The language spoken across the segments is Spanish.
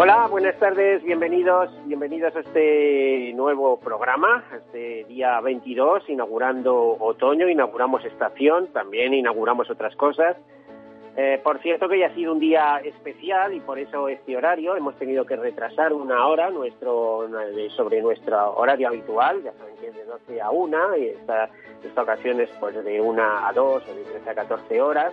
Hola, buenas tardes, bienvenidos, bienvenidos a este nuevo programa, este día 22, inaugurando otoño, inauguramos estación, también inauguramos otras cosas. Eh, por cierto que ya ha sido un día especial y por eso este horario hemos tenido que retrasar una hora nuestro sobre nuestro horario habitual, ya saben que es de 12 a 1 y esta, esta ocasión es pues de 1 a 2 o de 13 a 14 horas.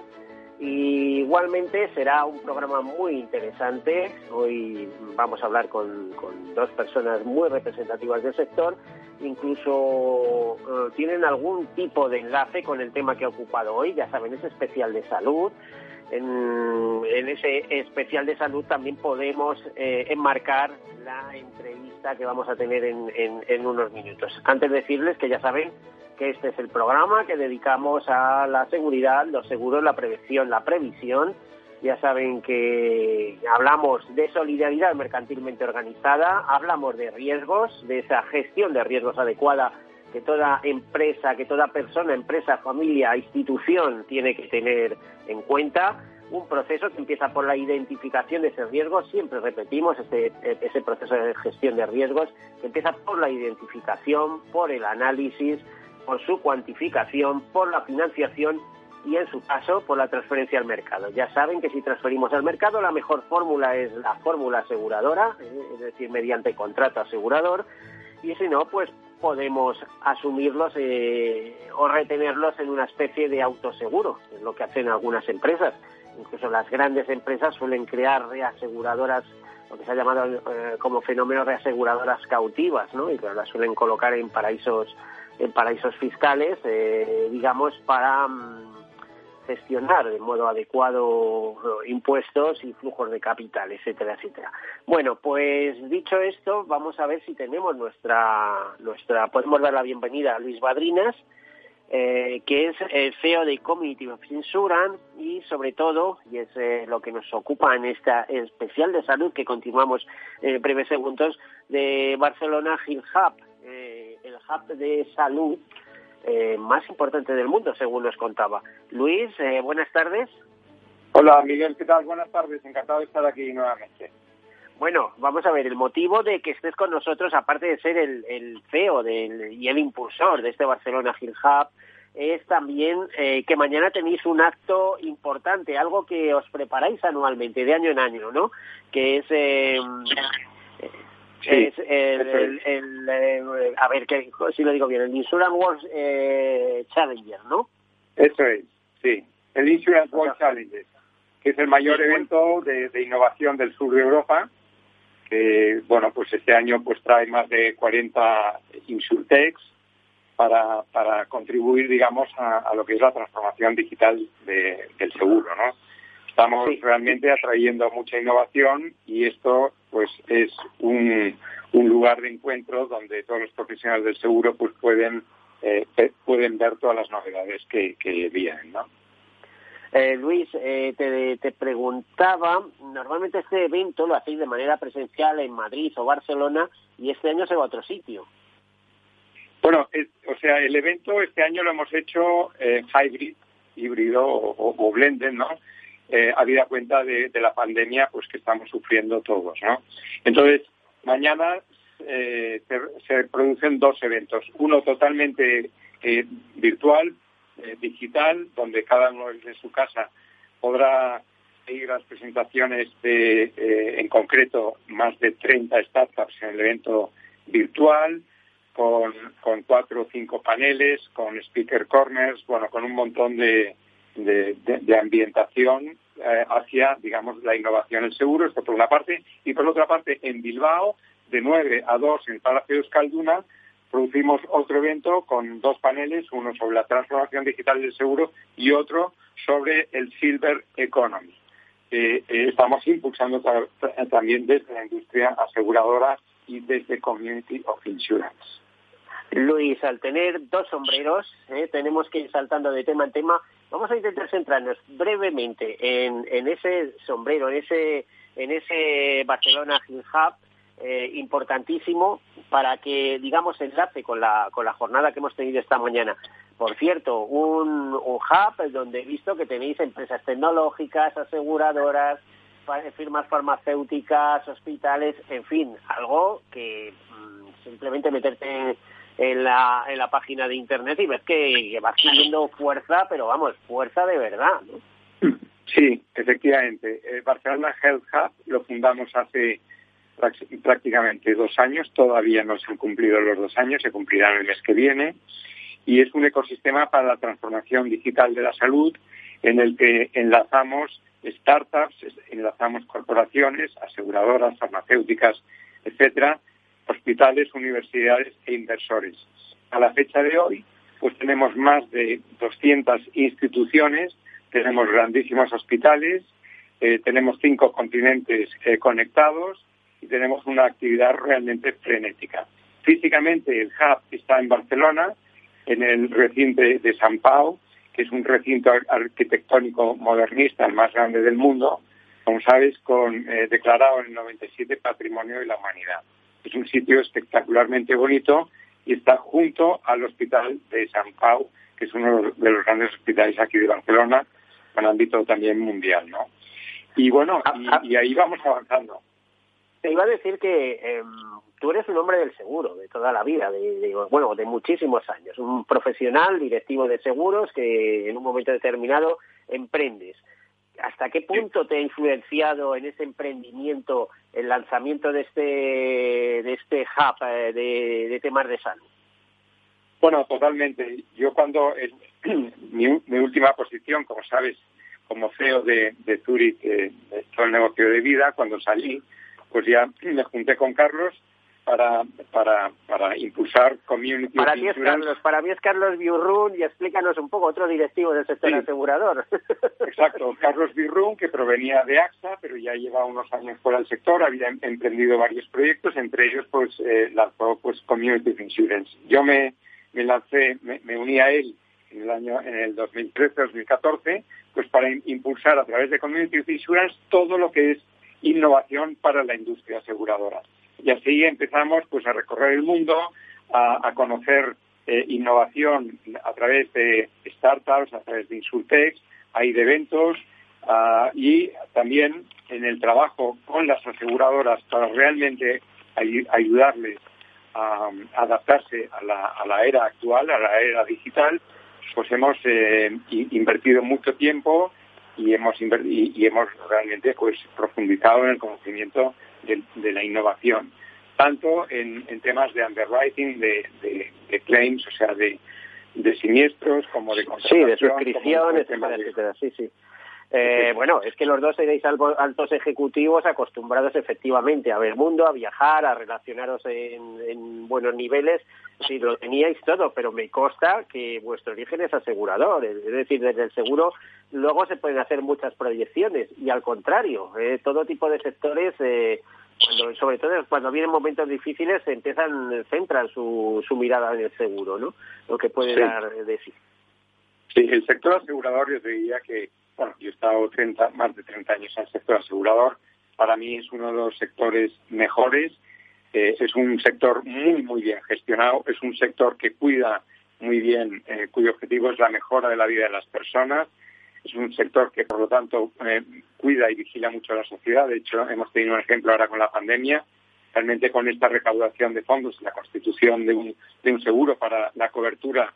Y igualmente será un programa muy interesante. Hoy vamos a hablar con, dos personas muy representativas del sector. Incluso eh, tienen algún tipo de enlace con el tema que ha ocupado hoy. Ya saben, es especial de salud. En, ese especial de salud también podemos eh, enmarcar la entrevista que vamos a tener en, en unos minutos. Antes de decirles que ya saben que este es el programa que dedicamos a la seguridad, los seguros, la prevención, la previsión. Ya saben que hablamos de solidaridad mercantilmente organizada, hablamos de riesgos, de esa gestión de riesgos adecuada que toda empresa, que toda persona, empresa, familia, institución tiene que tener en cuenta. Un proceso que empieza por la identificación de ese riesgo, siempre repetimos ese, ese proceso de gestión de riesgos, que empieza por la identificación, por el análisis, por su cuantificación, por la financiación y en su caso por la transferencia al mercado. Ya saben que si transferimos al mercado la mejor fórmula es la fórmula aseguradora, eh, es decir, mediante contrato asegurador, y si no, pues podemos asumirlos eh, o retenerlos en una especie de autoseguro, es lo que hacen algunas empresas. Incluso las grandes empresas suelen crear reaseguradoras, lo que se ha llamado eh, como fenómeno reaseguradoras cautivas, ¿no? Y que las suelen colocar en paraísos en paraísos fiscales, eh, digamos, para mm, gestionar de modo adecuado eh, impuestos y flujos de capital, etcétera, etcétera. Bueno, pues dicho esto, vamos a ver si tenemos nuestra, nuestra, podemos dar la bienvenida a Luis Badrinas, eh, que es el CEO de Community of y sobre todo, y es lo que nos ocupa en esta especial de salud que continuamos en breves segundos, de Barcelona Hill Hub, el hub de salud eh, más importante del mundo, según nos contaba. Luis, eh, buenas tardes. Hola, Miguel, ¿qué tal? Buenas tardes, encantado de estar aquí nuevamente. Bueno, vamos a ver, el motivo de que estés con nosotros, aparte de ser el, el CEO del, y el impulsor de este Barcelona Hill Hub, es también eh, que mañana tenéis un acto importante, algo que os preparáis anualmente, de año en año, ¿no? Que es eh, es el, el, eh, a ver si lo digo bien, el Insurance World eh, Challenger, ¿no? Eso es, sí, el Insurance World Challenger, que es el mayor evento de, innovación del sur de Europa, que, bueno, pues este año pues trae más de 40 insurtechs para, para contribuir, digamos, a, lo que es la transformación digital del seguro, ¿no? Estamos realmente atrayendo mucha innovación y esto pues es un, un lugar de encuentro donde todos los profesionales del seguro pues pueden eh, pueden ver todas las novedades que, que vienen, ¿no? Eh, Luis, eh, te, te, preguntaba, normalmente este evento lo hacéis de manera presencial en Madrid o Barcelona y este año se va a otro sitio. Bueno, o sea, el evento este año lo hemos hecho hybrid, híbrido o, o blended, ¿no? Eh, habida cuenta de, la pandemia pues que estamos sufriendo todos, ¿no? Entonces, mañana eh, se, producen dos eventos. Uno totalmente eh, virtual, eh, digital, donde cada uno desde su casa podrá seguir las presentaciones de, en concreto, más de 30 startups en el evento virtual, con, con cuatro o cinco paneles, con speaker corners, bueno, con un montón de, de, ambientación eh, hacia, digamos, la innovación el seguro, esto por una parte, y por otra parte, en Bilbao, de 9 a 2 en el Palacio de Euskalduna, producimos otro evento con dos paneles, uno sobre la transformación digital del seguro y otro sobre el Silver Economy. Eh, estamos impulsando también desde la industria aseguradora y desde Community of Insurance. Luis, al tener dos sombreros, ¿eh? tenemos que ir saltando de tema en tema. Vamos a intentar centrarnos brevemente en, ese sombrero, en ese, en ese Barcelona Hub, eh, importantísimo para que, digamos, enlace con la, con la jornada que hemos tenido esta mañana. Por cierto, un, un hub donde he visto que tenéis empresas tecnológicas, aseguradoras, firmas farmacéuticas, hospitales, en fin, algo que mm, simplemente meterte en la, en la página de internet y ves que, va adquiriendo fuerza, pero vamos, fuerza de verdad. ¿no? Sí, efectivamente. El Barcelona Health Hub lo fundamos hace prácticamente dos años, todavía no se han cumplido los dos años, se cumplirán el mes que viene, y es un ecosistema para la transformación digital de la salud en el que enlazamos startups, enlazamos corporaciones, aseguradoras, farmacéuticas, etcétera, hospitales, universidades e inversores. A la fecha de hoy, pues tenemos más de 200 instituciones, tenemos grandísimos hospitales, eh, tenemos cinco continentes eh, conectados y tenemos una actividad realmente frenética. Físicamente el hub está en Barcelona, en el recinto de San Pau, que es un recinto arquitectónico modernista, el más grande del mundo, como sabes, con, eh, declarado en el 97 Patrimonio de la Humanidad. Es un sitio espectacularmente bonito y está junto al Hospital de San Pau, que es uno de los grandes hospitales aquí de Barcelona, con ámbito también mundial, ¿no? Y bueno, y, ahí vamos avanzando. Te iba a decir que em, tú eres un hombre del seguro de toda la vida, de, bueno, de muchísimos años, un profesional directivo de seguros que en un momento determinado emprendes. ¿Hasta qué punto te ha influenciado en ese emprendimiento el lanzamiento de este de este hub eh, de, temas de salud? Bueno, totalmente. Yo cuando mi, última posición, como sabes, como CEO de, de Zurich, eh, de todo el negocio de vida, cuando salí, pues ya me junté con Carlos para, para, para impulsar Community para mí es Carlos, Para mí es Carlos Biurrun y explícanos un poco otro directivo del sector asegurador. Exacto, Carlos Biurrun, que provenía de AXA, pero ya lleva unos años fuera del sector, había em, emprendido varios proyectos, entre ellos pues eh, lanzó pues Community Insurance. Yo me, me lancé, me, me uní a él en el año en el 2013-2014, pues para impulsar a través de Community Insurance todo lo que es innovación para la industria aseguradora. Y así empezamos pues a recorrer el mundo, a, conocer eh, innovación a través de startups, a través de Insultex, hay de eventos y también en el trabajo con las aseguradoras para realmente ayudarles a, adaptarse a la, a la, era actual, a la era digital, pues hemos eh, invertido mucho tiempo y hemos y, hemos realmente pues profundizado en el conocimiento de, la innovación, tanto en, temas de underwriting, de, de, claims, o sea, de, de siniestros, como de Sí, de suscripciones, etcétera, sí, sí. Eh, bueno, es que los dos seréis altos ejecutivos acostumbrados efectivamente a ver mundo, a viajar, a relacionaros en, buenos niveles. Sí, lo teníais todo, pero me consta que vuestro origen es asegurador. Es decir, desde el seguro luego se pueden hacer muchas proyecciones y al contrario, eh, todo tipo de sectores, eh, cuando, sobre todo cuando vienen momentos difíciles, se empiezan, centran su, su mirada en el seguro, ¿no? Lo que puede dar de sí. Sí, el sector asegurador yo diría que bueno, yo he estado 30, más de 30 años en el sector asegurador. Para mí es uno de los sectores mejores. Eh, es un sector muy, muy bien gestionado. Es un sector que cuida muy bien, eh, cuyo objetivo es la mejora de la vida de las personas. Es un sector que, por lo tanto, eh, cuida y vigila mucho a la sociedad. De hecho, hemos tenido un ejemplo ahora con la pandemia. Realmente, con esta recaudación de fondos y la constitución de un, de un seguro para la cobertura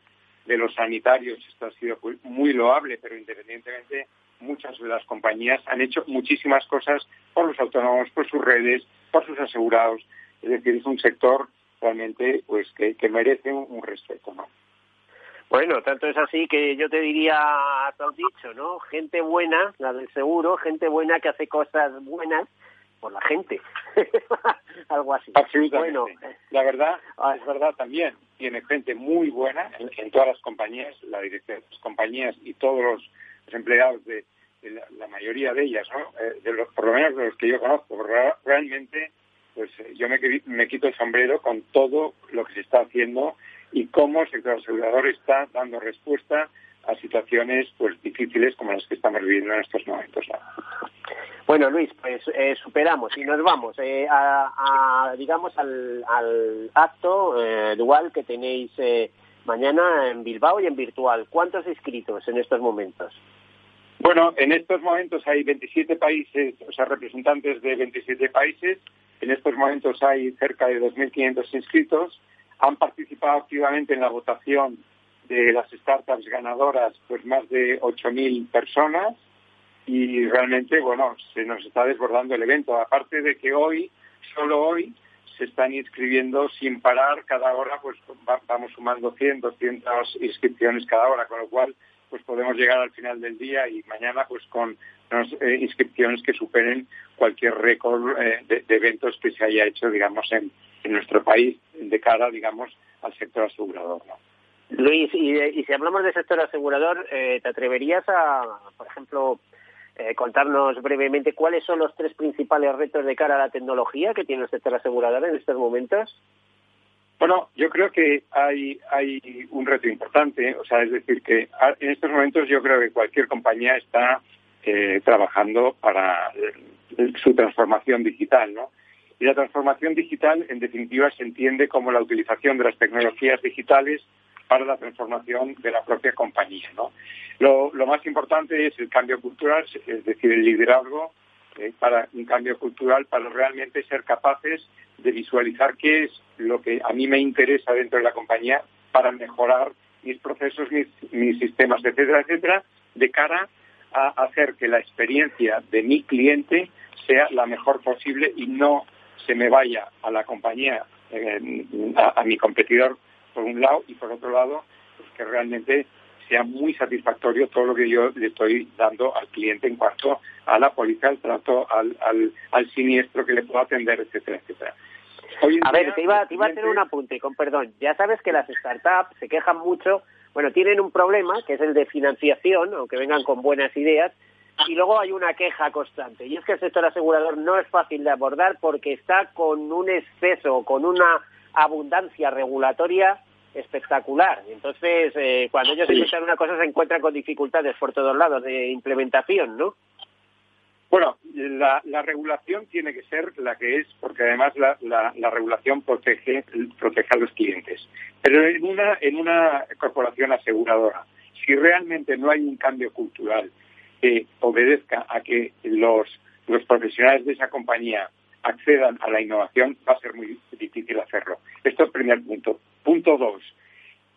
de los sanitarios, esto ha sido muy loable, pero independientemente muchas de las compañías han hecho muchísimas cosas por los autónomos, por sus redes, por sus asegurados. Es decir, es un sector realmente pues que, merece un, respeto, ¿no? Bueno, tanto es así que yo te diría, has dicho, ¿no? Gente buena, la del seguro, gente buena que hace cosas buenas por la gente. Algo así. Absolutamente. Bueno, la verdad, ah. es verdad también. Tiene gente muy buena en, todas las compañías, la dirección de las compañías y todos los, empleados de, la, mayoría de ellas, ¿no? Eh, de los, por lo menos de los que yo conozco. Realmente, pues eh, yo me, me quito el sombrero con todo lo que se está haciendo y cómo el sector asegurador está dando respuesta a situaciones pues difíciles como las que estamos viviendo en estos momentos. Bueno, Luis, pues eh, superamos y nos vamos eh, a, digamos, al, acto eh, dual que tenéis mañana en Bilbao y en virtual. ¿Cuántos inscritos en estos momentos? Bueno, en estos momentos hay 27 países, o sea, representantes de 27 países. En estos momentos hay cerca de 2.500 inscritos. Han participado activamente en la votación de las startups ganadoras, pues más de 8.000 personas y realmente, bueno, se nos está desbordando el evento. Aparte de que hoy, solo hoy, se están inscribiendo sin parar cada hora, pues vamos sumando 100, 200 inscripciones cada hora, con lo cual pues podemos llegar al final del día y mañana pues con unas eh, inscripciones que superen cualquier récord eh, de, eventos que se haya hecho, digamos, en, en, nuestro país de cara, digamos, al sector asegurador. Luis, y, si hablamos del sector asegurador, eh, ¿te atreverías a, por ejemplo, eh, contarnos brevemente cuáles son los tres principales retos de cara a la tecnología que tiene el sector asegurador en estos momentos? Bueno, yo creo que hay, hay un reto importante, o sea, es decir, que en estos momentos yo creo que cualquier compañía está eh, trabajando para su transformación digital, ¿no? Y la transformación digital, en definitiva, se entiende como la utilización de las tecnologías digitales para la transformación de la propia compañía. Lo, más importante es el cambio cultural, es decir, el liderazgo eh, para un cambio cultural, para realmente ser capaces de visualizar qué es lo que a mí me interesa dentro de la compañía para mejorar mis procesos, mis, mis sistemas, etcétera, etcétera, de cara a hacer que la experiencia de mi cliente sea la mejor posible y no se me vaya a la compañía, eh, a, mi competidor por un lado, y por otro lado, pues que realmente sea muy satisfactorio todo lo que yo le estoy dando al cliente en cuanto a la póliza, al trato, al, al, siniestro que le puedo atender, etcétera, etcétera. a ver, te iba, te iba a hacer un apunte, con perdón. Ya sabes que las startups se quejan mucho, bueno, tienen un problema, que es el de financiación, aunque vengan con buenas ideas, y luego hay una queja constante, y es que el sector asegurador no es fácil de abordar porque está con un exceso, con una abundancia regulatoria espectacular. Entonces, eh, cuando ellos intentan una cosa, se encuentran con dificultades por todos lados de implementación, ¿no? Bueno, la, regulación tiene que ser la que es, porque además la, la, regulación protege, protege a los clientes. Pero en una, en una corporación aseguradora, si realmente no hay un cambio cultural que obedezca a que los, los profesionales de esa compañía accedan a la innovación, va a ser muy difícil hacerlo. Esto es el primer punto. Punto dos,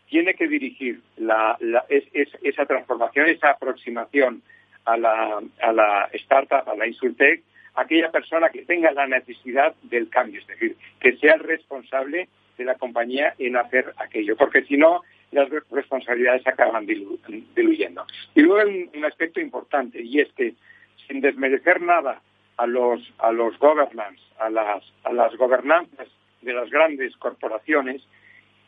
tiene que dirigir la, esa transformación, esa aproximación a la, a la startup, a la Insultech, aquella persona que tenga la necesidad del cambio, es decir, que sea el responsable de la compañía en hacer aquello, porque si no, las responsabilidades acaban diluyendo. Y luego hay un aspecto importante, y es que, sin desmerecer nada a los, a los governance, a las, a las gobernanzas de las grandes corporaciones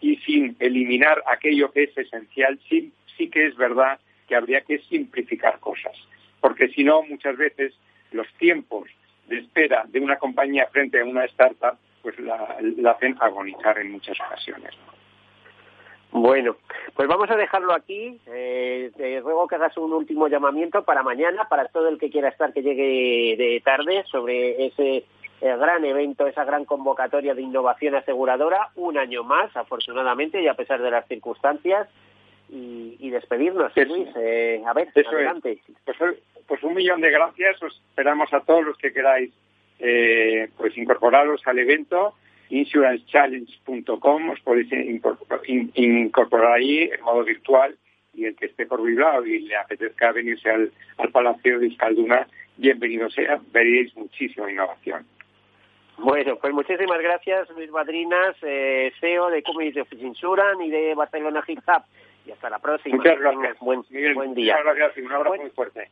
y sin eliminar aquello que es esencial, sí, sí que es verdad que habría que simplificar cosas, porque si no, muchas veces los tiempos de espera de una compañía frente a una startup pues la, la hacen agonizar en muchas ocasiones. Bueno, pues vamos a dejarlo aquí. Eh, te ruego que hagas un último llamamiento para mañana, para todo el que quiera estar que llegue de tarde sobre ese eh, gran evento, esa gran convocatoria de innovación aseguradora, un año más, afortunadamente, y a pesar de las circunstancias, y, despedirnos, Luis. Eh, a ver, adelante. Pues, pues, un millón de gracias. Os esperamos a todos los que queráis pues incorporaros al evento insurancechallenge.com, os podéis incorporar ahí en modo virtual y el que esté por Bilbao y le apetezca venirse al, Palacio de Iskalduna, bienvenido sea, veréis muchísima innovación. Bueno, pues muchísimas gracias, Luis Madrinas, eh, CEO de Community of Insurance y de Barcelona Hip Hub. Y hasta la próxima. Muchas gracias. Buen, buen día. Muchas gracias y un abrazo muy fuerte.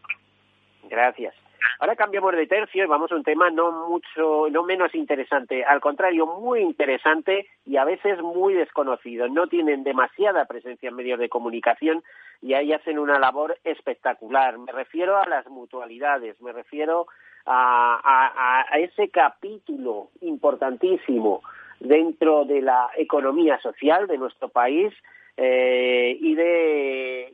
Gracias. Ahora cambiamos de tercio y vamos a un tema no mucho, no menos interesante, al contrario, muy interesante y a veces muy desconocido. No tienen demasiada presencia en medios de comunicación y ahí hacen una labor espectacular. Me refiero a las mutualidades, me refiero a, ese capítulo importantísimo dentro de la economía social de nuestro país eh, y, de,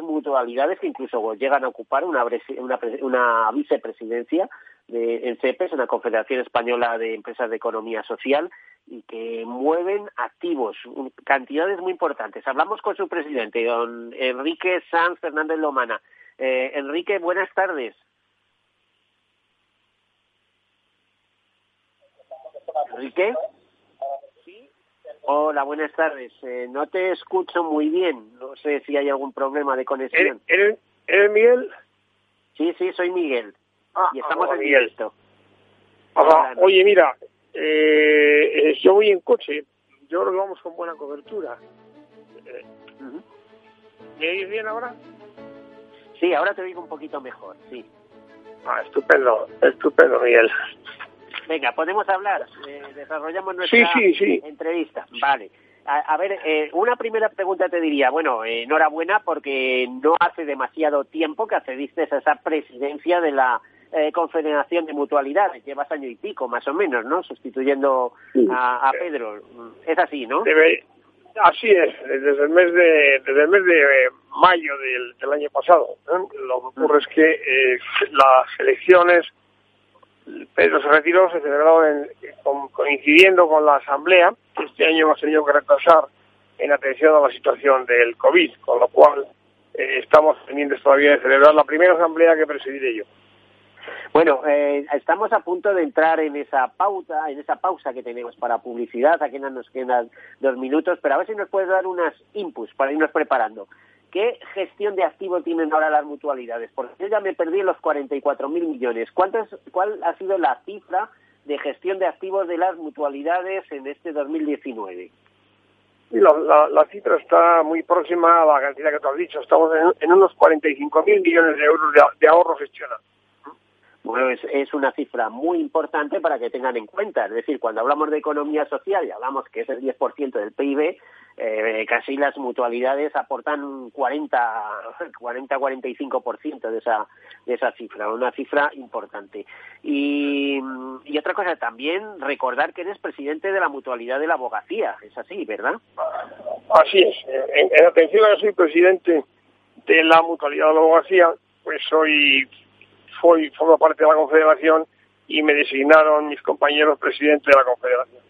mutualidades que incluso llegan a ocupar una, una, una vicepresidencia de, en CEPES, en la Confederación Española de Empresas de Economía Social, y que mueven activos, cantidades muy importantes. Hablamos con su presidente, don Enrique Sanz Fernández Lomana. Eh, Enrique, buenas tardes. Enrique. Hola, buenas tardes. Eh, no te escucho muy bien. No sé si hay algún problema de conexión. ¿Eres, Miguel? Sí, sí, soy Miguel. Ah, y estamos en Miguel. Oye, mira, eh, yo voy en coche. Yo creo que vamos con buena cobertura. Eh, ¿Me oyes bien ahora? Sí, ahora te oigo un poquito mejor, sí. Ah, estupendo, estupendo, Miguel. Venga, podemos hablar. Eh, desarrollamos nuestra entrevista. Vale. A, ver, eh, una primera pregunta te diría, bueno, eh, enhorabuena porque no hace demasiado tiempo que accediste a esa presidencia de la Confederación de Mutualidades, llevas año y pico más o menos, ¿no? Sustituyendo a, Pedro. Es así, ¿no? así es, desde el mes de, desde el mes de mayo del, año pasado. Lo que ocurre es que las elecciones Pedro se retiró, se celebró coincidiendo con la asamblea, que este año hemos tenido que retrasar en atención a la situación del COVID, con lo cual eh, estamos pendientes todavía de celebrar la primera asamblea que presidiré yo. Bueno, eh, estamos a punto de entrar en esa pauta, en esa pausa que tenemos para publicidad. Aquí nos quedan dos minutos, pero a ver si nos puedes dar unas inputs para irnos preparando. ¿Qué gestión de activos tienen ahora las mutualidades? Porque yo ya me perdí los 44.000 millones. ¿Cuántos, ¿Cuál ha sido la cifra de gestión de activos de las mutualidades en este 2019? La, la, cifra está muy próxima a la cantidad que tú has dicho. Estamos en, en unos 45.000 millones de euros de, de ahorro gestionado. Bueno, es, una cifra muy importante para que tengan en cuenta. Es decir, cuando hablamos de economía social y hablamos que es el 10% del PIB, eh, casi las mutualidades aportan 40, 40-45% de esa, de esa cifra, una cifra importante. Y, otra cosa, también recordar que eres presidente de la mutualidad de la abogacía, es así, ¿verdad? Así es. En, atención a que soy presidente de la mutualidad de la abogacía, pues soy fui, formo parte de la Confederación y me designaron mis compañeros presidente de la Confederación.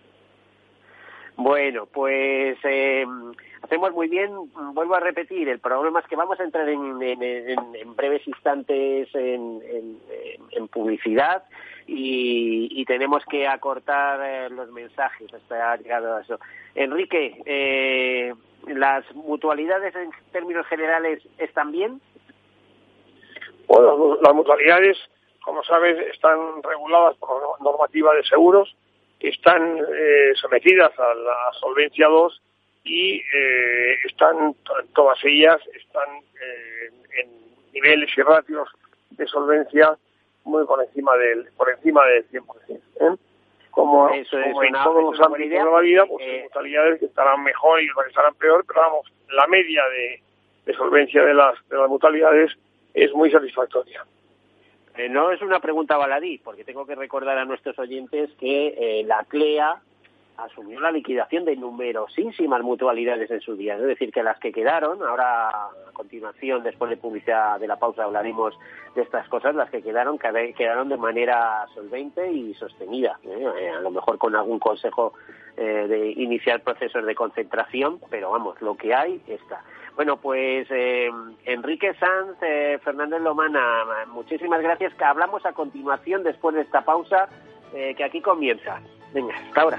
Bueno, pues eh, hacemos muy bien, vuelvo a repetir, el problema es que vamos a entrar en, breves instantes en, publicidad y, tenemos que acortar eh, los mensajes hasta llegado a eso. Enrique, eh, ¿las mutualidades en términos generales están bien? Bueno, las mutualidades, como sabes, están reguladas por normativa de seguros, están eh, sometidas a la solvencia 2 y eh, están, todas ellas están eh, en niveles y ratios de solvencia muy por encima del por encima del 100%. Como, Eso como en todos los ámbitos de la vida, pues hay mutualidades que estarán mejor y otras que estarán peor, pero vamos, la media de, de solvencia de las, de las mutualidades es muy satisfactoria. Eh, no es una pregunta baladí, porque tengo que recordar a nuestros oyentes que eh, la CLEA asumió la liquidación de numerosísimas mutualidades en su día. Es decir, que las que quedaron, ahora a continuación, después de publicidad de la pausa, hablaremos de estas cosas, las que quedaron quedaron de manera solvente y sostenida. ¿eh? a lo mejor con algún consejo de iniciar procesos de concentración, pero vamos, lo que hay está. Bueno, pues eh, Enrique Sanz, eh, Fernández Lomana, muchísimas gracias. Que hablamos a continuación después de esta pausa eh, que aquí comienza. Venga, hasta ahora.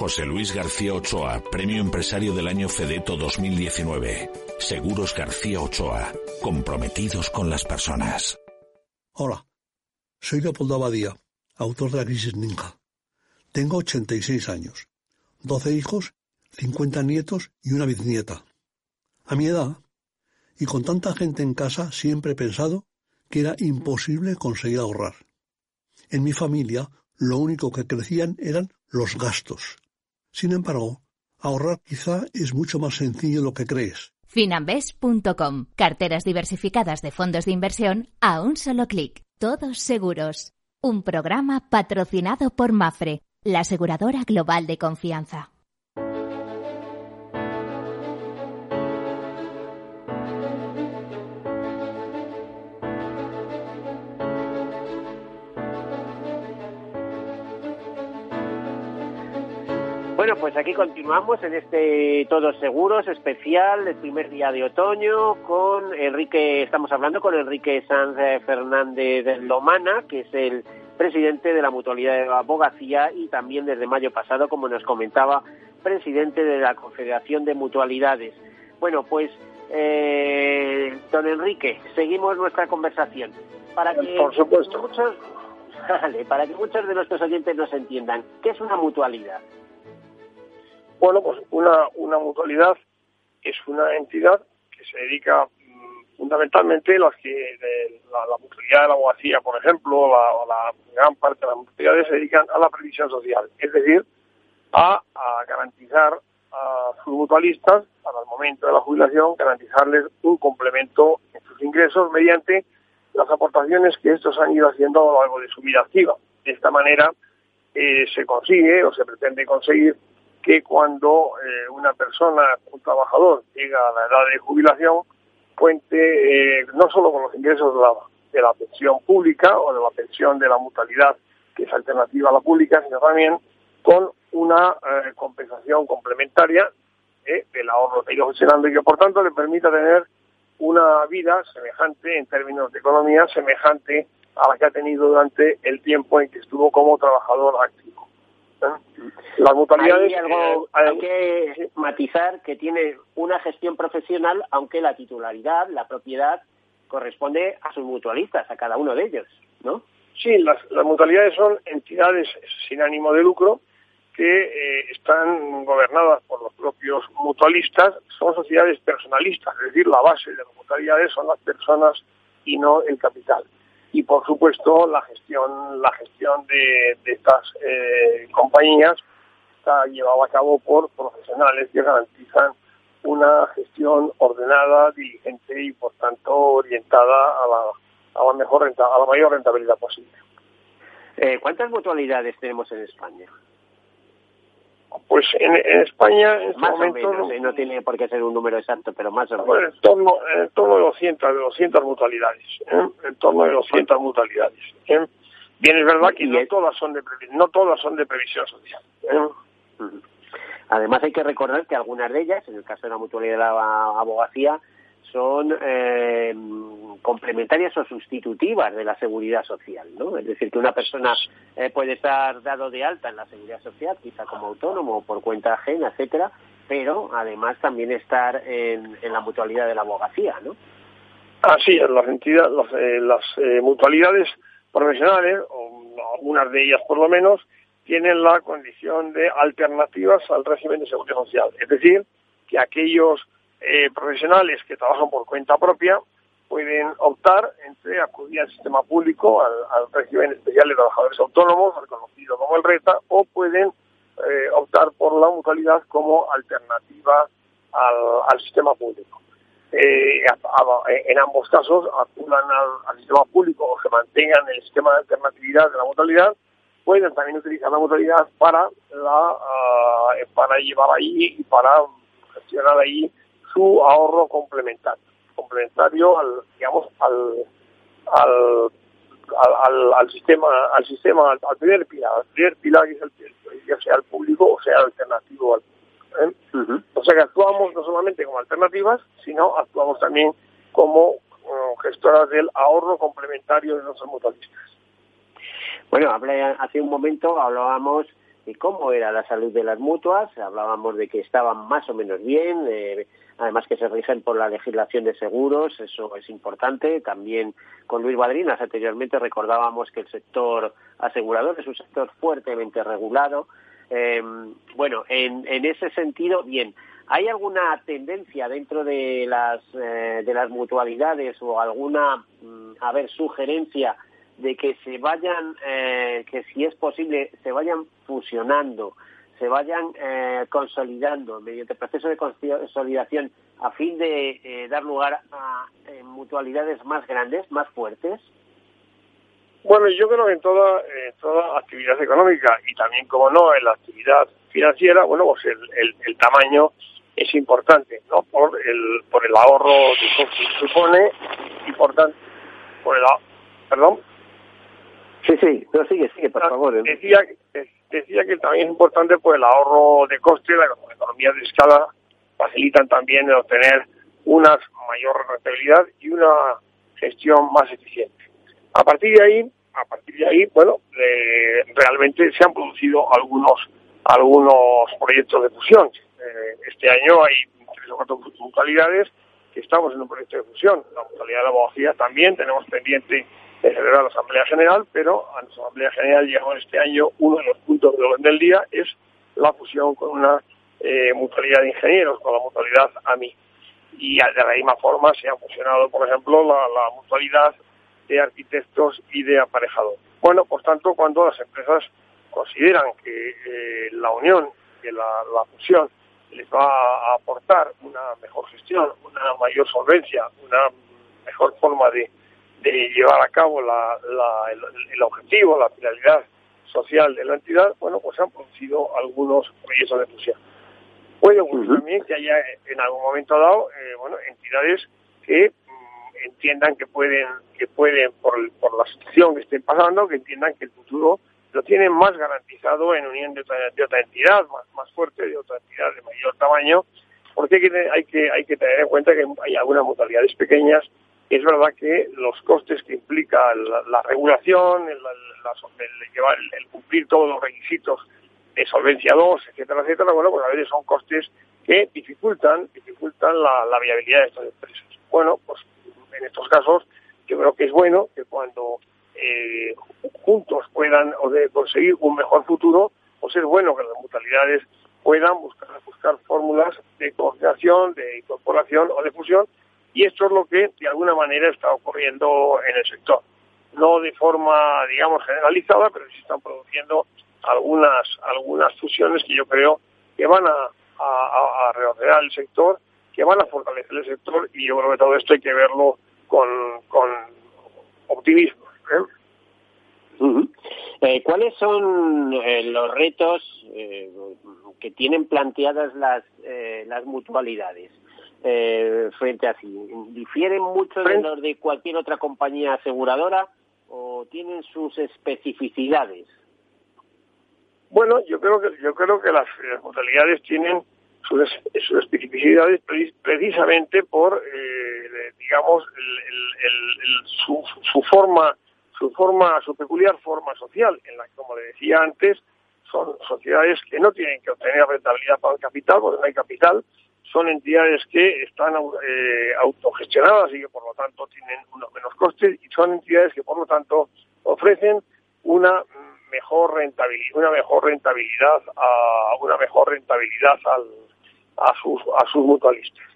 José Luis García Ochoa, Premio Empresario del Año Fedeto 2019. Seguros García Ochoa, comprometidos con las personas. Hola, soy Leopoldo Abadía, autor de La Crisis Ninja. Tengo 86 años, 12 hijos, 50 nietos y una bisnieta. A mi edad, y con tanta gente en casa, siempre he pensado que era imposible conseguir ahorrar. En mi familia, lo único que crecían eran los gastos. Sin embargo, ahorrar quizá es mucho más sencillo de lo que crees. Finambes.com. Carteras diversificadas de fondos de inversión a un solo clic. Todos seguros. Un programa patrocinado por Mafre, la aseguradora global de confianza. Bueno, pues aquí continuamos en este Todos Seguros especial, el primer día de otoño, con Enrique, estamos hablando con Enrique Sanz Fernández de Lomana, que es el presidente de la Mutualidad de Abogacía y también desde mayo pasado, como nos comentaba, presidente de la Confederación de Mutualidades. Bueno, pues, eh, don Enrique, seguimos nuestra conversación. Para que Por supuesto. Muchos, para que muchos de nuestros oyentes nos entiendan, ¿qué es una mutualidad? Bueno, pues una, una mutualidad es una entidad que se dedica mm, fundamentalmente las que la, mutualidad de la abogacía, por ejemplo, o la, gran parte de las mutualidades se dedican a la previsión social, es decir, a, garantizar a sus mutualistas, al momento de la jubilación, garantizarles un complemento en sus ingresos mediante las aportaciones que estos han ido haciendo a lo largo de su vida activa. De esta manera eh, se consigue o se pretende conseguir que cuando eh, una persona, un trabajador, llega a la edad de jubilación, cuente eh, no solo con los ingresos de la, pensión pública o de la pensión de la mutualidad, que es alternativa a la pública, sino también con una eh, compensación complementaria del ahorro que ha ido y que por tanto le permita tener una vida semejante en términos de economía, semejante a la que ha tenido durante el tiempo en que estuvo como trabajador activo. Las mutualidades. Hay, que matizar que tiene una gestión profesional, aunque la titularidad, la propiedad, corresponde a sus mutualistas, a cada uno de ellos, ¿no? Sí, las, mutualidades son entidades sin ánimo de lucro que eh, están gobernadas por los propios mutualistas, son sociedades personalistas, es decir, la base de las mutualidades son las personas y no el capital y por supuesto la gestión la gestión de, estas eh, compañías está llevada a cabo por profesionales que garantizan una gestión ordenada, diligente y por tanto orientada a la, a la mejor renta, a la mayor rentabilidad posible. Eh, ¿Cuántas mutualidades tenemos en España? Pues en, España en este más momento... O menos, no tiene por qué ser un número exacto, pero más o menos. Bueno, en, torno, en torno de 200, de 200 mutualidades. ¿eh? En torno de 200 mutualidades. ¿eh? Bien, es verdad que no todas, son de, no todas son de previsión social. ¿eh? Además hay que recordar que algunas de ellas, en el caso de la mutualidad de la abogacía, son eh, complementarias o sustitutivas de la seguridad social, ¿no? Es decir, que una persona eh, puede estar dado de alta en la seguridad social, quizá como autónomo o por cuenta ajena, etcétera, pero además también estar en, la mutualidad de la abogacía, ¿no? Así es, las entidades, las, eh, mutualidades profesionales, o algunas de ellas por lo menos, tienen la condición de alternativas al régimen de seguridad social. Es decir, que aquellos eh, profesionales que trabajan por cuenta propia pueden optar entre acudir al sistema público, al, régimen especial de trabajadores autónomos, reconocido como el RETA, o pueden eh, optar por la mutualidad como alternativa al, sistema público. Eh, en ambos casos acudan al, sistema público o se mantengan en el sistema de alternatividad de la mutualidad, pueden también utilizar la mutualidad para, la, ah, para llevar ahí y para gestionar ahí su ahorro complementario, complementario al, digamos, al, al, al, al sistema, al sistema, al, primer pilar, al primer pilar que es el, ya sea el público o sea alternativo al público. ¿eh? O sea que actuamos no solamente como alternativas, sino actuamos también como gestoras del ahorro complementario de nuestros mutualistas. Bueno, hace un momento hablábamos de cómo era la salud de las mutuas, hablábamos de que estaban más o menos bien, eh, además que se rigen por la legislación de seguros, eso es importante. También con Luis Badrinas anteriormente recordábamos que el sector asegurador es un sector fuertemente regulado. Eh, bueno, en, en ese sentido, bien. ¿Hay alguna tendencia dentro de las, eh, de las mutualidades o alguna, mm, a ver, sugerencia de que se vayan, eh, que si es posible, se vayan fusionando se vayan eh, consolidando mediante proceso de consolidación a fin de eh, dar lugar a eh, mutualidades más grandes, más fuertes? Bueno, yo creo que en toda, toda actividad económica y también, como no, en la actividad financiera, bueno, pues el, el, tamaño es importante, ¿no? Por el, por el ahorro que supone y por el, perdón. Sí, sí, pero sigue, sigue, por ah, favor. Decía, decía que también es importante pues el ahorro de coste, las economías de escala facilitan también el obtener una mayor rentabilidad y una gestión más eficiente. A partir de ahí, a partir de ahí, bueno, realmente se han producido algunos algunos proyectos de fusión. Eh, este año hay tres o cuatro mutualidades que estamos en un proyecto de fusión. La mutualidad de la abogacía también tenemos pendiente de celebrar la Asamblea General, pero a nuestra Asamblea General llegó este año uno de los puntos del día es la fusión con una eh, mutualidad de ingenieros, con la mutualidad AMI. Y de la misma forma se ha fusionado, por ejemplo, la, mutualidad de arquitectos y de aparejador. Bueno, por tanto, cuando las empresas consideran que eh, la unión, que la, la fusión les va a aportar una mejor gestión, una mayor solvencia, una mejor forma de, de llevar a cabo la, el, objetivo, la finalidad social de la entidad, bueno, pues han producido algunos proyectos de fusión. Puede ocurrir también que haya en algún momento dado, eh, bueno, entidades que mm, entiendan que pueden, que pueden por, por la situación que estén pasando, que entiendan que el futuro lo tienen más garantizado en unión de otra, de otra entidad más, más fuerte, de otra entidad de mayor tamaño, porque hay que, hay que, hay que tener en cuenta que hay algunas modalidades pequeñas es verdad que los costes que implica la, regulación, el, el, cumplir todos los requisitos de solvencia 2, etcétera, etcétera, bueno, pues a veces son costes que dificultan, dificultan la, viabilidad de estas empresas. Bueno, pues en estos casos yo creo que es bueno que cuando eh, juntos puedan conseguir un mejor futuro, pues es bueno que las mutualidades puedan buscar, buscar fórmulas de coordinación, de incorporación o de fusión y esto es lo que de alguna manera está ocurriendo en el sector. No de forma, digamos, generalizada, pero sí están produciendo algunas, algunas fusiones que yo creo que van a, a, reordenar el sector, que van a fortalecer el sector y yo creo que todo esto hay que verlo con, con optimismo. ¿eh? Eh, ¿Cuáles son eh, los retos que tienen planteadas las, las mutualidades? Eh, frente a sí? ¿Difieren mucho de los de cualquier otra compañía aseguradora o tienen sus especificidades? Bueno, yo creo que yo creo que las, modalidades tienen sus, especificidades precisamente por, eh, digamos, su, su, forma, su forma, su peculiar forma social, en la que, como le decía antes, son sociedades que no tienen que obtener rentabilidad para el capital, porque no hay capital, son entidades que están eh, autogestionadas y que por lo tanto tienen unos menos costes y son entidades que por lo tanto ofrecen una mejor rentabilidad, una mejor rentabilidad a una mejor rentabilidad al, a sus a sus mutualistas.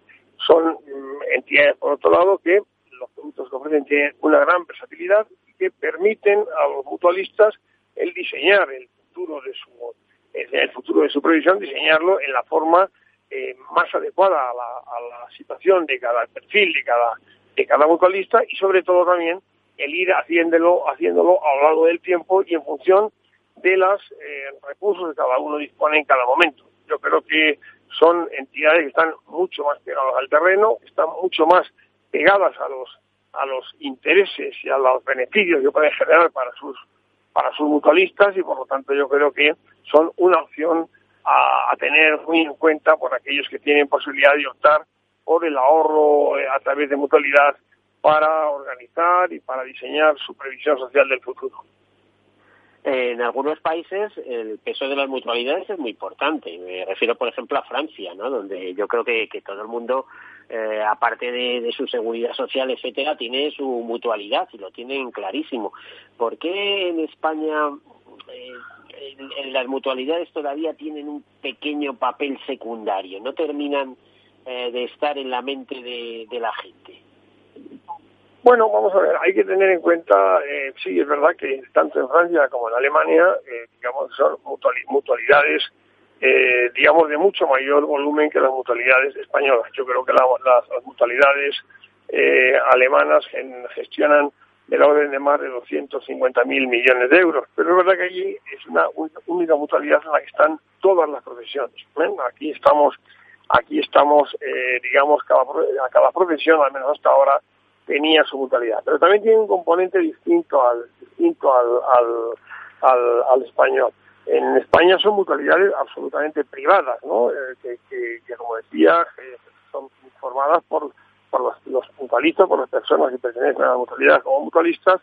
Son mm, entidades por otro lado que los productos que ofrecen tienen una gran versatilidad y que permiten a los mutualistas el diseñar el futuro de su el futuro de su previsión, diseñarlo en la forma eh, más adecuada a la, situación de cada perfil de cada de cada mutualista y sobre todo también el ir haciéndolo haciéndolo a lo largo del tiempo y en función de los eh, recursos que cada uno dispone en cada momento. Yo creo que son entidades que están mucho más pegadas al terreno, están mucho más pegadas a los a los intereses y a los beneficios que pueden generar para sus para sus mutualistas y por lo tanto yo creo que son una opción a, tener muy en cuenta por aquellos que tienen posibilidad de optar por el ahorro eh, a través de mutualidad para organizar y para diseñar su previsión social del futuro. En algunos países el peso de las mutualidades es muy importante. Me refiero, por ejemplo, a Francia, ¿no? donde yo creo que, que todo el mundo, eh, aparte de, su seguridad social, etcétera, tiene su mutualidad y lo tienen clarísimo. ¿Por qué en España eh, en, las mutualidades todavía tienen un pequeño papel secundario? No terminan eh, de estar en la mente de la gente. Bueno, vamos a ver, hay que tener en cuenta, eh, sí, es verdad que tanto en Francia como en Alemania, eh, digamos, son mutualidades, eh, digamos, de mucho mayor volumen que las mutualidades españolas. Yo creo que las, mutualidades eh, alemanas gestionan del orden de más de 250 mil millones de euros. Pero es verdad que allí es una única mutualidad en la que están todas las profesiones. Aquí estamos, aquí estamos, eh, digamos, cada, cada profesión, al menos hasta ahora, tenía su mutualidad. Pero también tiene un componente distinto al, distinto al, al, español. En España son mutualidades absolutamente privadas, ¿no? Eh, que, que, como decía, son formadas por, por los, los, mutualistas, por las personas que pertenecen a la mutualidad como mutualistas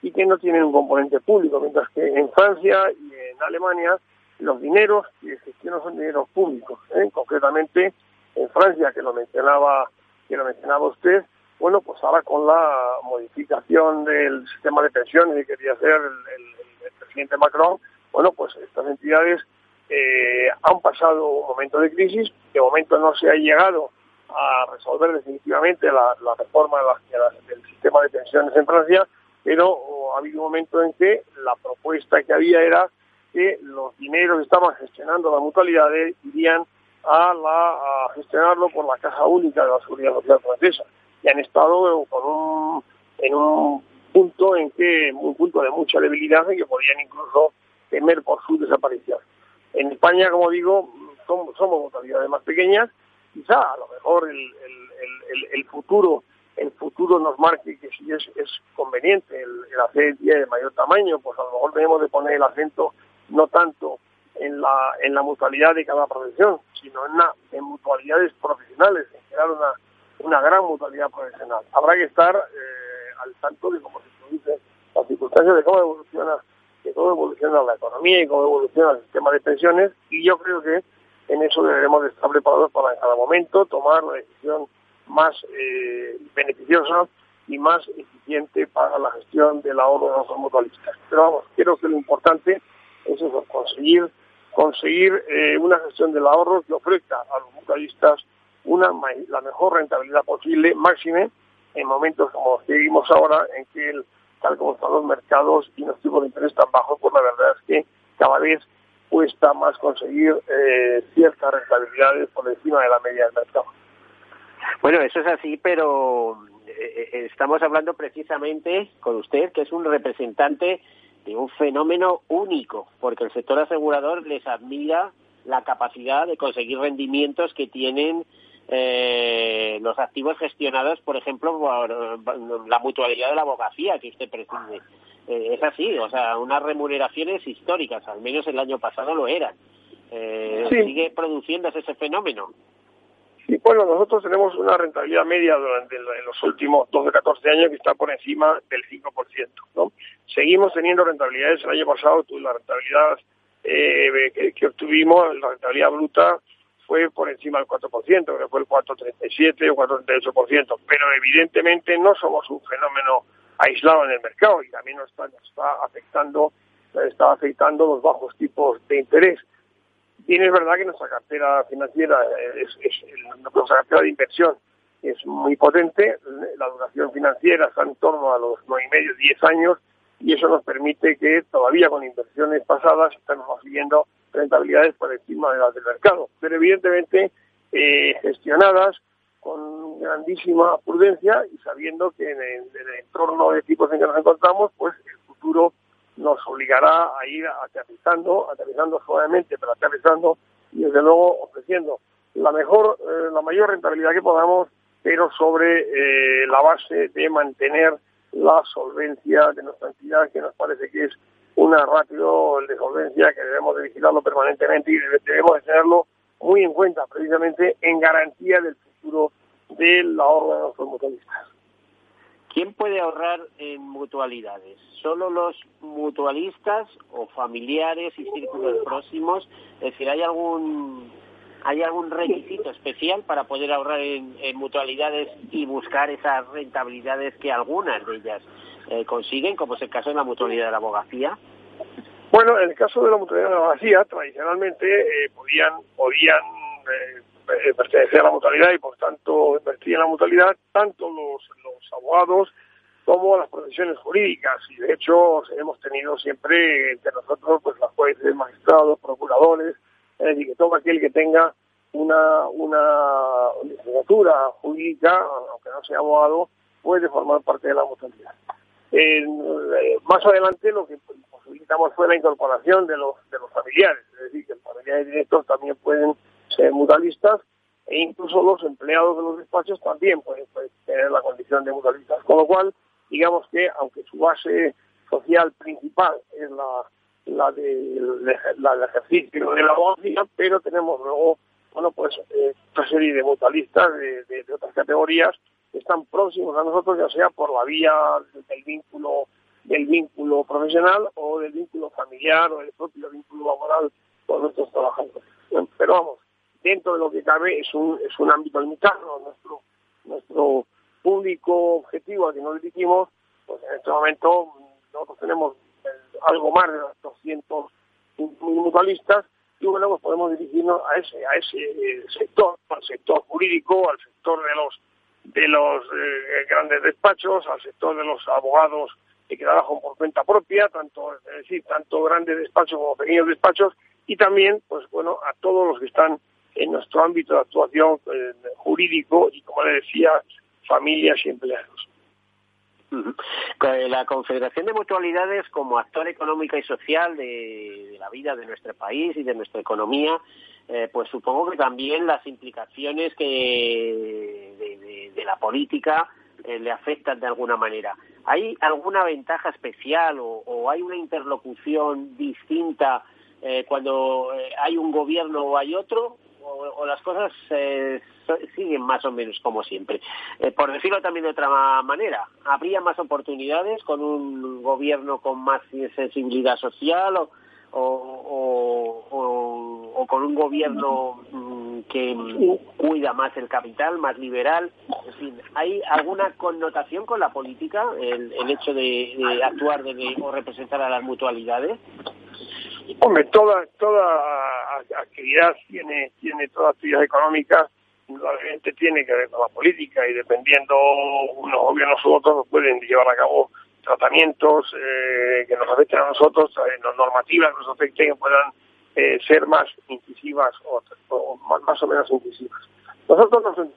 y que no tienen un componente público, mientras que en Francia y en Alemania los dineros que gestionan son dineros públicos. ¿eh? Concretamente, en Francia, que lo mencionaba, que lo mencionaba usted, bueno, pues ahora con la modificación del sistema de pensiones que quería hacer el, presidente Macron, bueno, pues estas entidades eh, han pasado un momento de crisis, de momento no se ha llegado a resolver definitivamente la, reforma del sistema de pensiones en Francia, pero ha habido un momento en que la propuesta que había era que los dineros que estaban gestionando las mutualidades irían a, la, a gestionarlo por la Caja Única de la Seguridad Social Francesa y han estado un, en un punto en que un punto de mucha debilidad y que podían incluso temer por su desaparición. En España, como digo, somos, somos más pequeñas, quizá a lo mejor el, el, el, futuro el futuro nos marque que si es, es conveniente el, hacer de mayor tamaño, pues a lo mejor tenemos de poner el acento no tanto en la, en la mutualidad de cada profesión, sino en, la, en mutualidades profesionales, en crear una, una gran mutualidad profesional. Habrá que estar eh, al tanto de cómo se produce las circunstancias, de cómo evoluciona, de cómo evoluciona la economía y cómo evoluciona el sistema de pensiones y yo creo que en eso deberemos de estar preparados para en cada momento tomar la decisión más eh, beneficiosa y más eficiente para la gestión del ahorro de los mutualistas. Pero vamos, creo que lo importante es eso, conseguir conseguir eh, una gestión del ahorro que ofrezca a los mutualistas una la mejor rentabilidad posible, máxime, en momentos como seguimos ahora, en que el, tal como están los mercados y los tipos de interés tan bajos, pues la verdad es que cada vez cuesta más conseguir eh, ciertas rentabilidades por encima de la media del mercado. Bueno, eso es así, pero eh, eh, estamos hablando precisamente con usted, que es un representante de un fenómeno único, porque el sector asegurador les admira la capacidad de conseguir rendimientos que tienen eh, los activos gestionados, por ejemplo, por la mutualidad de la abogacía que usted preside. Eh, es así, o sea, unas remuneraciones históricas, al menos el año pasado lo eran. Eh, ¿Sigue produciéndose ese fenómeno? Sí, bueno, nosotros tenemos una rentabilidad media durante los últimos 12, 14 años que está por encima del 5%. ¿no? Seguimos teniendo rentabilidades. El año pasado la rentabilidad eh, que, obtuvimos, la rentabilidad bruta, fue por encima del 4%, que fue el 4,37 o 4,38%. Pero evidentemente no somos un fenómeno aislado en el mercado y también nos está, nos está afectando, está afectando los bajos tipos de interés. Bien, es verdad que nuestra cartera financiera, es, nuestra cartera de inversión es muy potente, la duración financiera está en torno a los nueve y medio, diez años, y eso nos permite que todavía con inversiones pasadas estamos consiguiendo rentabilidades por encima de las del mercado, pero evidentemente eh, gestionadas con grandísima prudencia y sabiendo que en el, en el entorno de tipos en que nos encontramos, pues el futuro nos obligará a ir aterrizando, aterrizando suavemente, pero aterrizando y desde luego ofreciendo la mejor, eh, la mayor rentabilidad que podamos, pero sobre eh, la base de mantener la solvencia de nuestra entidad, que nos parece que es una ratio de solvencia que debemos de vigilarlo permanentemente y debemos de tenerlo muy en cuenta, precisamente en garantía del futuro del ahorro de nuestros mutualistas. ¿Quién puede ahorrar en mutualidades? ¿Solo los mutualistas o familiares y círculos próximos? Es decir, ¿hay algún, hay algún requisito especial para poder ahorrar en, mutualidades y buscar esas rentabilidades que algunas de ellas eh, consiguen, como es el caso de la mutualidad de la abogacía? Bueno, en el caso de la mutualidad de la abogacía, tradicionalmente eh, podían, podían eh, eh, pertenecer a la mutualidad y por tanto invertir en la mutualidad tanto los, los abogados como las profesiones jurídicas y de hecho hemos tenido siempre entre nosotros pues las jueces, magistrados, procuradores, es decir, que todo aquel que tenga una, una licenciatura jurídica, aunque no sea abogado, puede formar parte de la mutualidad. Eh, más adelante lo que posibilitamos fue la incorporación de los, de los familiares, es decir, que los familiares directos también pueden ser mutualistas e incluso los empleados de los despachos también pueden, tener la condición de mutualistas. Con lo cual, digamos que aunque su base social principal es la, de, la del ejercicio de la abogacía, pero tenemos luego bueno pues eh, serie de mutualistas de, de, otras categorías que están próximos a nosotros, ya sea por la vía del vínculo del vínculo profesional o del vínculo familiar o del propio vínculo laboral con nuestros trabajadores. Pero vamos, dentro de lo que cabe es un, es un ámbito limitado. Nuestro, nuestro público objetivo al que nos dirigimos, pues en este momento nosotros tenemos algo más de 200 mutualistas y luego pues podemos dirigirnos a ese a ese sector, al sector jurídico, al sector de los de los eh, grandes despachos, al sector de los abogados que trabajan por cuenta propia, tanto es decir, tanto grandes despachos como pequeños despachos y también pues bueno a todos los que están en nuestro ámbito de actuación eh, jurídico y, como le decía, familias y empleados. La Confederación de Mutualidades, como actor económico y social de, la vida de nuestro país y de nuestra economía, eh, pues supongo que también las implicaciones que de, la política eh, le afectan de alguna manera. ¿Hay alguna ventaja especial o hay una interlocución distinta cuando hay un gobierno o hay otro? O, las cosas eh, siguen más o menos como siempre. Eh, por decirlo también de otra manera, ¿habría más oportunidades con un gobierno con más sensibilidad social o, o, con un gobierno mm, que cuida más el capital, más liberal? En fin, ¿hay alguna connotación con la política, el, hecho de, actuar de, o representar a las mutualidades? Hombre, toda, toda actividad tiene, tiene toda actividad económica, indudablemente tiene que ver con la política y dependiendo unos gobiernos u otros pueden llevar a cabo tratamientos eh, que nos afecten a nosotros, eh, normativas que nos afecten que puedan eh, ser más incisivas o, más, o menos incisivas. Nosotros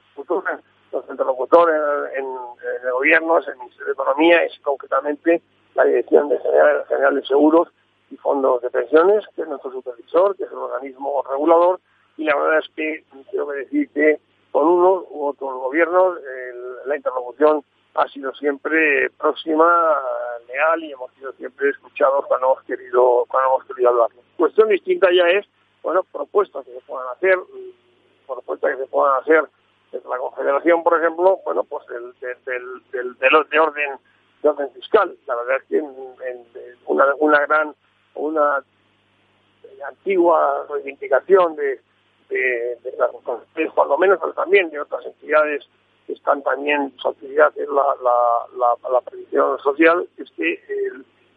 los interlocutores, en, el gobierno, en el Ministerio de Economía, es concretamente la Dirección de General, General de Seguros, fondos de pensiones, que es nuestro supervisor, que es el organismo regulador, y la verdad es que tengo que decir que con unos u otros gobiernos la interlocución ha sido siempre próxima, leal y hemos sido siempre escuchados cuando hemos querido, cuando hemos querido hablar. Cuestión distinta ya es bueno, propuestas que se puedan hacer, propuestas que se puedan hacer desde la Confederación, por ejemplo, bueno, pues del, del, del, del de orden de orden fiscal. La verdad es que en, una gran, una antigua reivindicación de, de, de menos, pero también de otras entidades que están también, su actividad en la, la, previsión social, es que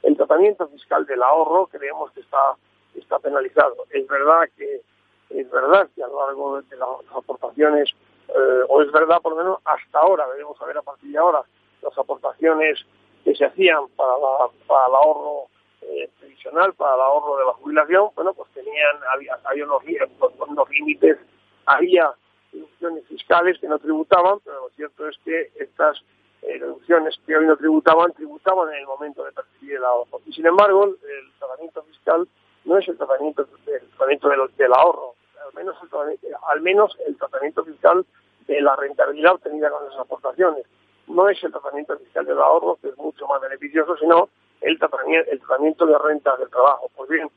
el, tratamiento fiscal del ahorro creemos que está, está penalizado. Es verdad que es verdad que a lo largo de las aportaciones, eh, o es verdad por lo menos hasta ahora, debemos saber a partir de ahora, las aportaciones que se hacían para el ahorro eh, previsional, para el ahorro de la jubilación, bueno, pues tenían, había, había unos, límites, había deducciones fiscales que no tributaban, pero lo cierto es que estas eh, deducciones que hoy no tributaban, tributaban en el momento de percibir el ahorro. Y sin embargo, el, tratamiento fiscal no es el tratamiento, el tratamiento del, del ahorro, al menos, el, al menos el tratamiento fiscal de la rentabilidad obtenida con esas aportaciones. No es el tratamiento fiscal del ahorro, que es mucho más beneficioso, sino el tratamiento, el tratamiento de rentas del trabajo. Pues bien,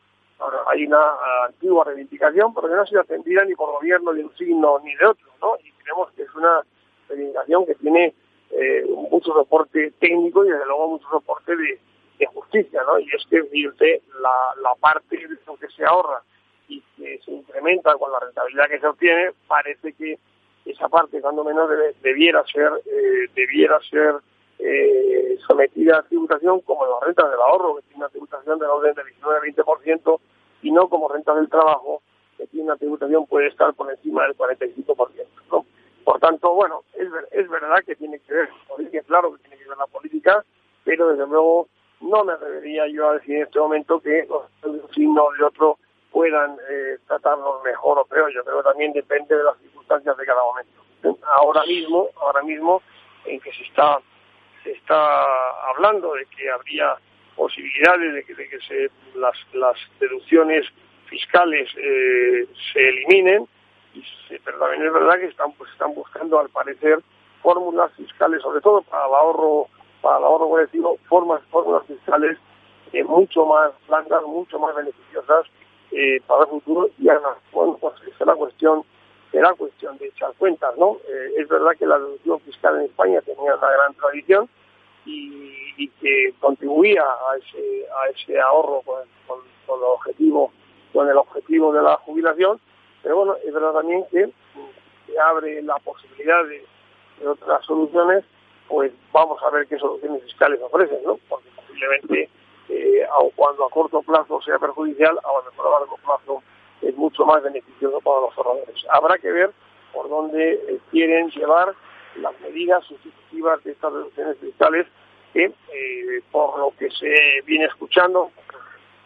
hay una antigua reivindicación, pero que no ha sido atendida ni por gobierno de un signo ni de otro, ¿no? Y creemos que es una reivindicación que tiene eh, mucho soporte técnico y desde luego mucho soporte de, justicia, ¿no? Y es que, usted, la, parte de lo que se ahorra y que se incrementa con la rentabilidad que se obtiene, parece que esa parte, cuando menos, debiera ser, eh, debiera ser eh, sometida a tributación como las rentas del ahorro, que tiene una tributación de la orden del 19-20%, y no como rentas del trabajo, que tiene una tributación puede estar por encima del 45%. ¿no? Por tanto, bueno, es, es verdad que tiene que ver política, claro que tiene que ver la política, pero desde luego no me atrevería yo a decir en este momento que los de un signo de otro puedan eh, mejor o peor. Yo creo que también depende de las circunstancias de cada momento. Ahora mismo, ahora mismo, en que se está se está hablando de que habría posibilidades de que, las, deducciones fiscales eh, se eliminen, pero también es verdad que están, pues, están buscando, al parecer, fórmulas fiscales, sobre todo para el ahorro, para el ahorro colectivo, formas, fórmulas fiscales eh, mucho más blandas, mucho más beneficiosas eh, para el futuro, y bueno, pues la cuestión será cuestión de echar cuentas, ¿no? Eh, es verdad que la deducción fiscal en España tenía una gran tradición y, que contribuía a ese, ahorro con, el objetivo con el objetivo de la jubilación, pero bueno, es verdad también que se abre la posibilidad de, otras soluciones, pues vamos a ver qué soluciones fiscales ofrecen, ¿no? Porque posiblemente, eh, cuando a corto plazo sea perjudicial, a lo mejor a largo plazo es mucho más beneficioso para los ahorradores. Habrá que ver por dónde eh, quieren llevar las medidas sustitutivas de estas reducciones fiscales que, eh, por lo que se viene escuchando,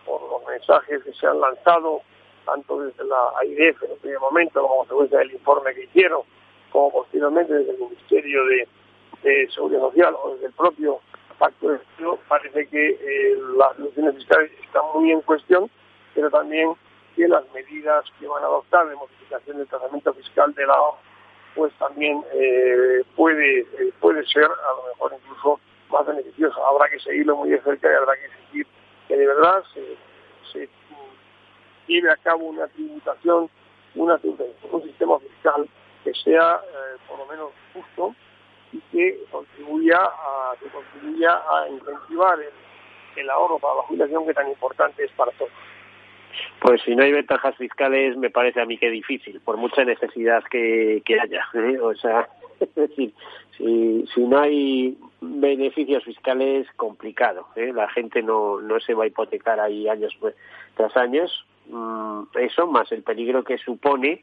por los mensajes que se han lanzado, tanto desde la AIDF en el primer momento como consecuencia del informe que hicieron, como posteriormente desde el Ministerio de, Seguridad Social o desde el propio Pacto de Estado, parece que eh, las reducciones fiscales están muy en cuestión, pero también que las medidas que van a adoptar de modificación del tratamiento fiscal de la pues también eh, puede eh, puede ser a lo mejor incluso más beneficioso. Habrá que seguirlo muy de cerca y habrá que seguir que de verdad se, se lleve a cabo una tributación, un sistema fiscal que sea eh, por lo menos justo y que contribuya a contribuya a incentivar el ahorro para la jubilación que tan importante es para todos. Pues si no hay ventajas fiscales, me parece a mí que difícil, por mucha necesidad que, que haya. ¿eh? O sea, es decir, si, no hay beneficios fiscales, complicado. ¿eh? La gente no, no se va a hipotecar ahí años tras años. Mm, eso, más el peligro que supone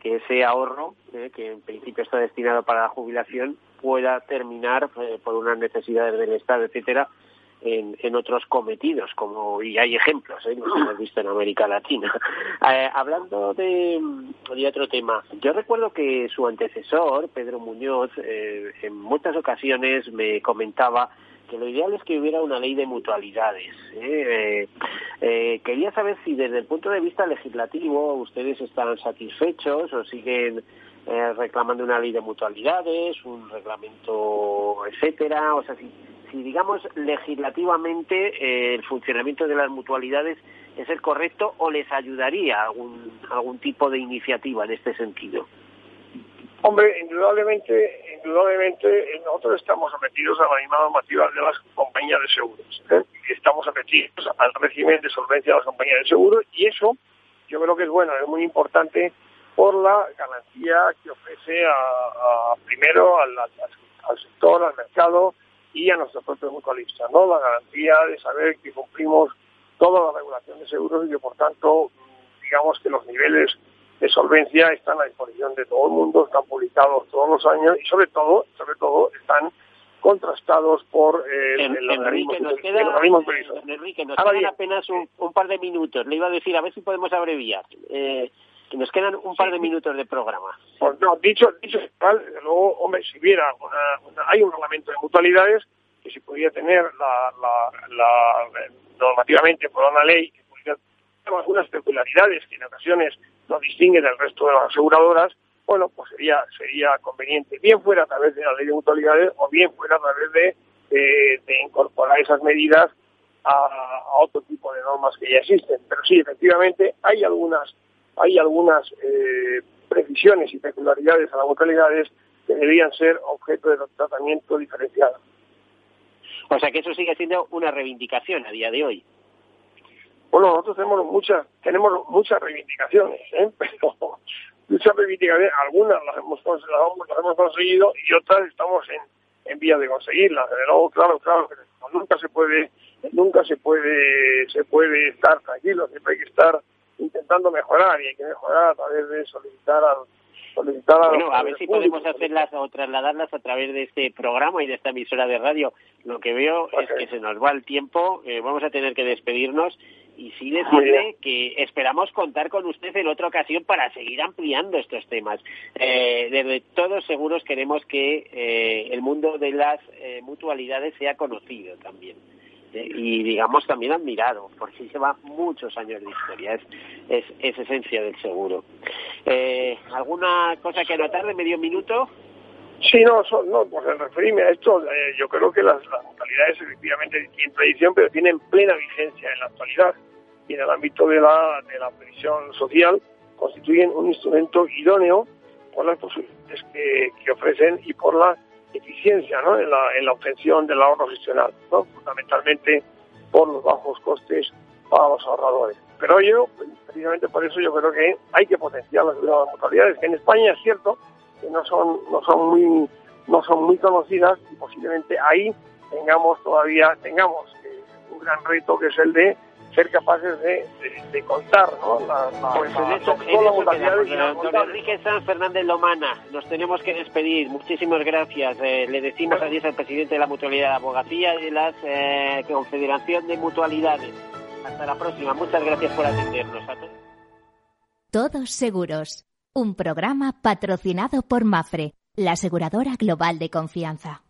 que ese ahorro, ¿eh? que en principio está destinado para la jubilación, pueda terminar eh, por unas necesidades del Estado, etcétera, en, en otros cometidos, como y hay ejemplos, ¿eh? los hemos visto en América Latina. Eh, hablando de, otro tema, yo recuerdo que su antecesor, Pedro Muñoz, eh, en muchas ocasiones me comentaba que lo ideal es que hubiera una ley de mutualidades. ¿eh? Eh, quería saber si desde el punto de vista legislativo ustedes están satisfechos o siguen reclamando una ley de mutualidades, un reglamento, etcétera, o sea, si, si digamos legislativamente eh, el funcionamiento de las mutualidades es el correcto o les ayudaría algún, algún tipo de iniciativa en este sentido. Hombre, indudablemente, indudablemente nosotros estamos sometidos a la misma normativa de las compañías de seguros. ¿eh? Estamos sometidos al régimen de solvencia de las compañías de seguros y eso yo creo que es bueno, es muy importante por la garantía que ofrece a, primero al, al, sector, al mercado y a nuestros propios mutualistas, ¿no? La garantía de saber que cumplimos toda la regulación de seguros y que por tanto digamos que los niveles de solvencia están a disposición de todo el mundo, están publicados todos los años y sobre todo, sobre todo están contrastados por eh, el, el Enrique, nos quedan apenas un, par de minutos. Le iba a decir, a ver si podemos abreviar. Eh, nos quedan un par de minutos de programa. Pues no, dicho, dicho luego, hombre, si hubiera una, hay un reglamento de mutualidades que se podría tener la, la, normativamente por una ley que pudiera tener algunas peculiaridades que en ocasiones nos distinguen del resto de las aseguradoras, bueno, pues sería, sería conveniente, bien fuera a través de la ley de mutualidades o bien fuera a través de, de, incorporar esas medidas a, a, otro tipo de normas que ya existen. Pero sí, efectivamente, hay algunas, hay algunas eh, precisiones y peculiaridades a las mutualidades que deberían ser objeto de tratamiento diferenciado. O sea que eso sigue siendo una reivindicación a día de hoy. Bueno, nosotros tenemos muchas, tenemos muchas reivindicaciones, ¿eh? pero muchas reivindicaciones, algunas las hemos, las hemos conseguido y otras estamos en, en vía de conseguirlas. De luego, claro, claro, nunca se puede, nunca se puede, se puede estar tranquilo, siempre hay que estar intentando mejorar y hay que mejorar a través de solicitar al bueno, a ver si podemos hacerlas o trasladarlas a través de este programa y de esta emisora de radio. Lo que veo es que se nos va el tiempo, eh, vamos a tener que despedirnos y sí decirle que esperamos contar con usted en otra ocasión para seguir ampliando estos temas. Eh, desde todos seguros queremos que eh, el mundo de las eh, mutualidades sea conocido también y digamos también admirado, porque lleva muchos años de historia, es, es, esencia del seguro. Eh, ¿Alguna cosa que anotar de medio minuto? Sí, no, no pues referirme a esto, eh, yo creo que las, las modalidades efectivamente tienen tradición, pero tienen plena vigencia en la actualidad y en el ámbito de la, de la previsión social constituyen un instrumento idóneo por las posibilidades que ofrecen y por la eficiencia en, la, en la obtención del ahorro gestional, fundamentalmente por los bajos costes para los ahorradores. Pero yo, precisamente por eso yo creo que hay que potenciar las mutualidades, que en España es cierto que no son, no son muy, no son muy conocidas y posiblemente ahí tengamos todavía, tengamos eh, un gran reto que es el de ser capaces de, de, contar, ¿no? La, la, pues en eso, Don Enrique San Fernández Lomana, nos tenemos que despedir. Muchísimas gracias. Eh, le decimos adiós al presidente de la Mutualidad de Abogacía y de la eh, Confederación de Mutualidades. Hasta la próxima. Muchas gracias por atendernos. A todos. todos seguros. Un programa patrocinado por Mafre, la aseguradora global de confianza.